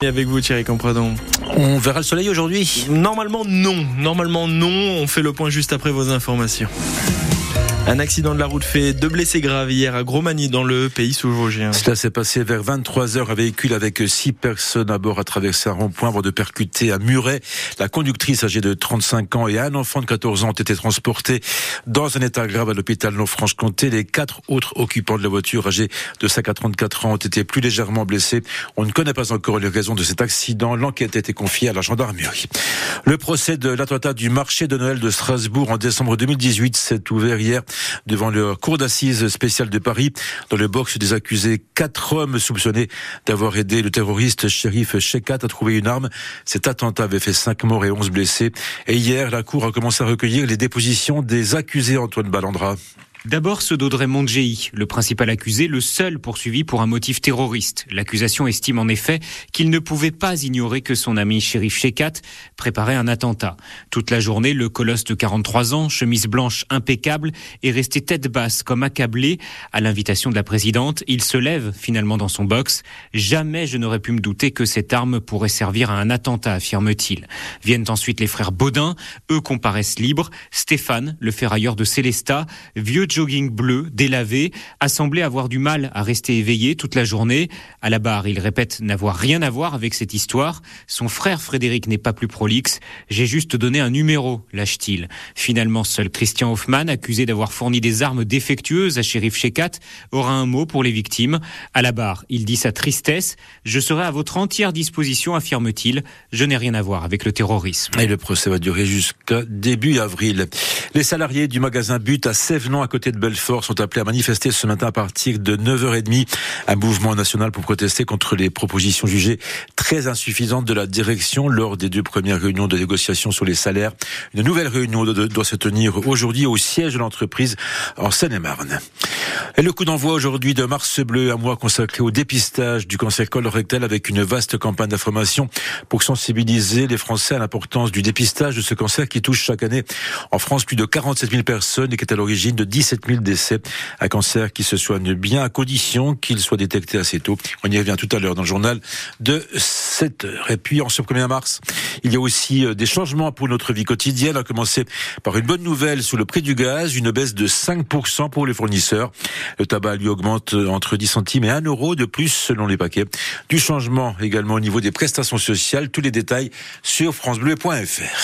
Et avec vous Thierry Compradon. On verra le soleil aujourd'hui? Normalement non, normalement non, on fait le point juste après vos informations. Un accident de la route fait deux blessés graves hier à Gromagny dans le pays sous-vosgien. Cela s'est passé vers 23 heures. Un véhicule avec six personnes à bord a traversé un rond-point avant de percuter à Muret. La conductrice âgée de 35 ans et un enfant de 14 ans ont été transportés dans un état grave à l'hôpital Nord-Franche-Comté. Les quatre autres occupants de la voiture âgés de 5 à 34 ans ont été plus légèrement blessés. On ne connaît pas encore les raisons de cet accident. L'enquête a été confiée à la gendarmerie. Le procès de l'attentat du marché de Noël de Strasbourg en décembre 2018 s'est ouvert hier devant le cour d'assises spéciale de Paris. Dans le box des accusés, quatre hommes soupçonnés d'avoir aidé le terroriste shérif Shekat à trouver une arme. Cet attentat avait fait cinq morts et onze blessés. Et hier, la cour a commencé à recueillir les dépositions des accusés Antoine Ballandra. D'abord, ceux d'Audrey Mondjei, le principal accusé, le seul poursuivi pour un motif terroriste. L'accusation estime en effet qu'il ne pouvait pas ignorer que son ami shérif Shekat préparait un attentat. Toute la journée, le colosse de 43 ans, chemise blanche impeccable, est resté tête basse comme accablé. À l'invitation de la présidente, il se lève finalement dans son box. Jamais je n'aurais pu me douter que cette arme pourrait servir à un attentat, affirme-t-il. Viennent ensuite les frères Baudin. Eux comparaissent libres. Stéphane, le ferrailleur de Célestat, vieux jogging bleu, délavé, a semblé avoir du mal à rester éveillé toute la journée. À la barre, il répète n'avoir rien à voir avec cette histoire. Son frère Frédéric n'est pas plus prolixe. J'ai juste donné un numéro, lâche-t-il. Finalement, seul Christian Hoffman, accusé d'avoir fourni des armes défectueuses à shérif Shekat, aura un mot pour les victimes. À la barre, il dit sa tristesse. Je serai à votre entière disposition, affirme-t-il. Je n'ai rien à voir avec le terrorisme. Et le procès va durer jusqu'à début avril. Les salariés du magasin But à Sévenon, à côté de Belfort, sont appelés à manifester ce matin à partir de 9h30. Un mouvement national pour protester contre les propositions jugées très insuffisantes de la direction lors des deux premières réunions de négociation sur les salaires. Une nouvelle réunion doit se tenir aujourd'hui au siège de l'entreprise en Seine-et-Marne. Et le coup d'envoi aujourd'hui de Mars Bleu, un mois consacré au dépistage du cancer colorectal avec une vaste campagne d'information pour sensibiliser les Français à l'importance du dépistage de ce cancer qui touche chaque année en France plus de 47 000 personnes et qui est à l'origine de 17 000 décès. Un cancer qui se soigne bien à condition qu'il soit détecté assez tôt. On y revient tout à l'heure dans le journal de 7 heures. Et puis en ce 1er mars, il y a aussi euh, des changements pour notre vie quotidienne, à commencer par une bonne nouvelle sous le prix du gaz, une baisse de 5% pour les fournisseurs. Le tabac lui augmente entre 10 centimes et 1 euro de plus selon les paquets. Du changement également au niveau des prestations sociales. Tous les détails sur francebleu.fr.